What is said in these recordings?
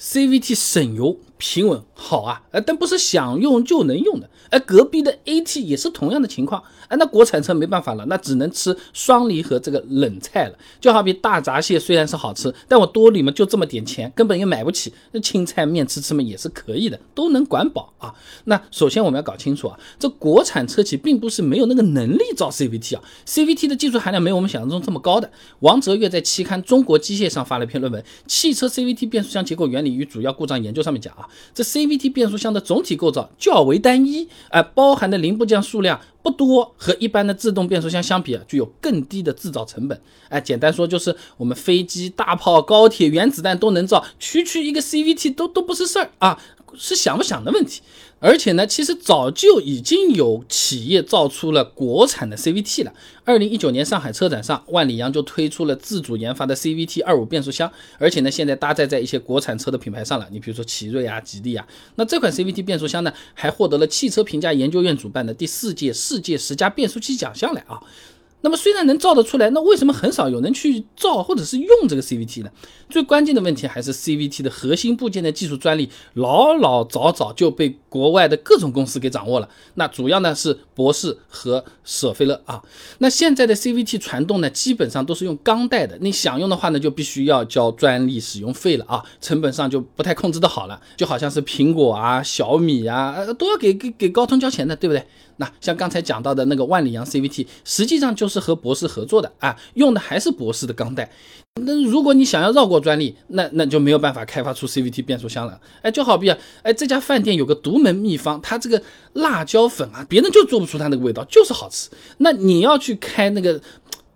CVT 省油平稳好啊，呃，但不是想用就能用的。哎，隔壁的 AT 也是同样的情况，哎，那国产车没办法了，那只能吃双离合这个冷菜了。就好比大闸蟹虽然是好吃，但我兜里嘛就这么点钱，根本也买不起。那青菜面吃吃嘛也是可以的，都能管饱啊。那首先我们要搞清楚啊，这国产车企并不是没有那个能力造 CVT 啊，CVT 的技术含量没有我们想象中这么高的。王哲岳在期刊《中国机械》上发了一篇论文，《汽车 CVT 变速箱结构原理与主要故障研究》上面讲啊，这 CVT 变速箱的总体构造较为单一。哎，包含的零部件数量不多，和一般的自动变速箱相比啊，具有更低的制造成本。哎，简单说就是我们飞机、大炮、高铁、原子弹都能造，区区一个 CVT 都都不是事儿啊。是想不想的问题，而且呢，其实早就已经有企业造出了国产的 CVT 了。二零一九年上海车展上，万里扬就推出了自主研发的 CVT 二五变速箱，而且呢，现在搭载在一些国产车的品牌上了。你比如说奇瑞啊、吉利啊，那这款 CVT 变速箱呢，还获得了汽车评价研究院主办的第四届世界十佳变速器奖项来啊。那么虽然能造得出来，那为什么很少有人去造或者是用这个 CVT 呢？最关键的问题还是 CVT 的核心部件的技术专利老老早早就被国外的各种公司给掌握了。那主要呢是博世和舍菲勒啊。那现在的 CVT 传动呢，基本上都是用钢带的。你想用的话呢，就必须要交专利使用费了啊，成本上就不太控制的好了。就好像是苹果啊、小米啊，都要给给给高通交钱的，对不对？那像刚才讲到的那个万里扬 CVT，实际上就是和博士合作的啊，用的还是博士的钢带。那如果你想要绕过专利，那那就没有办法开发出 CVT 变速箱了。哎，就好比啊，哎这家饭店有个独门秘方，它这个辣椒粉啊，别人就做不出它那个味道，就是好吃。那你要去开那个，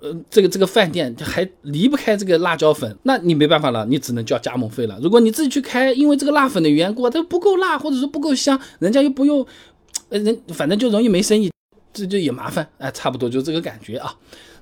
呃，这个这个饭店还离不开这个辣椒粉，那你没办法了，你只能交加盟费了。如果你自己去开，因为这个辣粉的缘故啊，它不够辣，或者说不够香，人家又不用。呃，人反正就容易没生意，这就也麻烦，哎，差不多就这个感觉啊。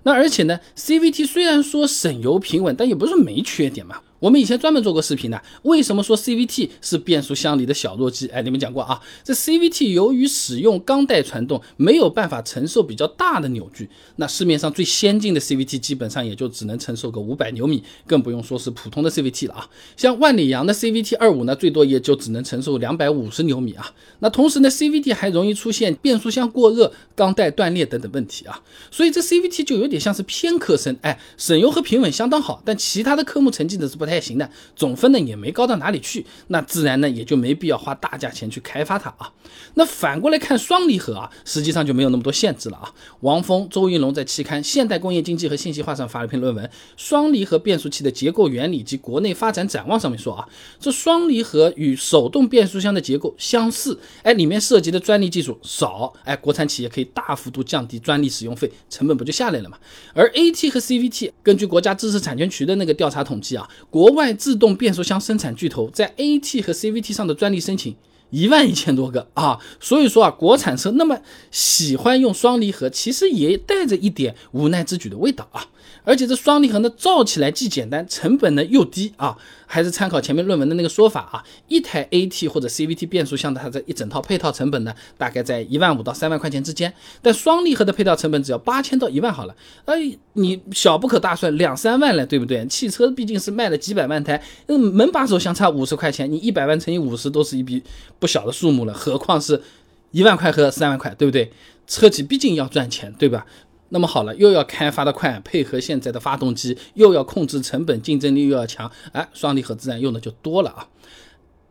那而且呢，CVT 虽然说省油平稳，但也不是没缺点嘛。我们以前专门做过视频的，为什么说 CVT 是变速箱里的小弱鸡？哎，你们讲过啊，这 CVT 由于使用钢带传动，没有办法承受比较大的扭矩。那市面上最先进的 CVT 基本上也就只能承受个五百牛米，更不用说是普通的 CVT 了啊。像万里扬的 CVT 二五呢，最多也就只能承受两百五十牛米啊。那同时呢，CVT 还容易出现变速箱过热、钢带断裂等等问题啊。所以这 CVT 就有点像是偏科生，哎，省油和平稳相当好，但其他的科目成绩呢是不太。还行的，总分呢也没高到哪里去，那自然呢也就没必要花大价钱去开发它啊。那反过来看双离合啊，实际上就没有那么多限制了啊。王峰、周云龙在期刊《现代工业经济和信息化》上发了一篇论文，《双离合变速器的结构原理及国内发展展望》上面说啊，这双离合与手动变速箱的结构相似，哎，里面涉及的专利技术少，哎，国产企业可以大幅度降低专利使用费，成本不就下来了嘛？而 AT 和 CVT，根据国家知识产权局的那个调查统计啊，国国外自动变速箱生产巨头在 AT 和 CVT 上的专利申请一万一千多个啊，所以说啊，国产车那么喜欢用双离合，其实也带着一点无奈之举的味道啊。而且这双离合呢，造起来既简单，成本呢又低啊。还是参考前面论文的那个说法啊，一台 AT 或者 CVT 变速箱的它这一整套配套成本呢，大概在一万五到三万块钱之间。但双离合的配套成本只要八千到一万好了。哎，你小不可大算，两三万了，对不对？汽车毕竟是卖了几百万台，那，门把手相差五十块钱，你一百万乘以五十都是一笔不小的数目了，何况是一万块和三万块，对不对？车企毕竟要赚钱，对吧？那么好了，又要开发的快，配合现在的发动机，又要控制成本，竞争力又要强，哎，双离合自然用的就多了啊。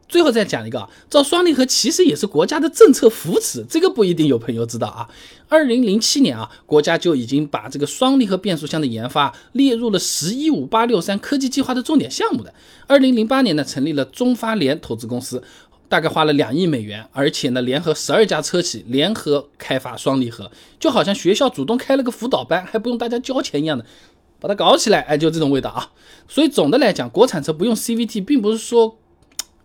最后再讲一个啊，造双离合其实也是国家的政策扶持，这个不一定有朋友知道啊。二零零七年啊，国家就已经把这个双离合变速箱的研发列入了“十一五”“八六三”科技计划的重点项目的。二零零八年呢，成立了中发联投资公司。大概花了两亿美元，而且呢，联合十二家车企联合开发双离合，就好像学校主动开了个辅导班，还不用大家交钱一样的，把它搞起来，哎，就这种味道啊。所以总的来讲，国产车不用 CVT，并不是说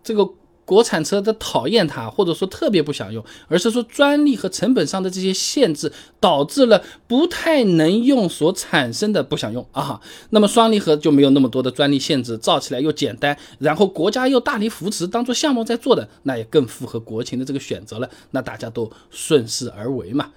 这个。国产车的讨厌它，或者说特别不想用，而是说专利和成本上的这些限制，导致了不太能用所产生的不想用啊。那么双离合就没有那么多的专利限制，造起来又简单，然后国家又大力扶持，当做项目在做的，那也更符合国情的这个选择了，那大家都顺势而为嘛。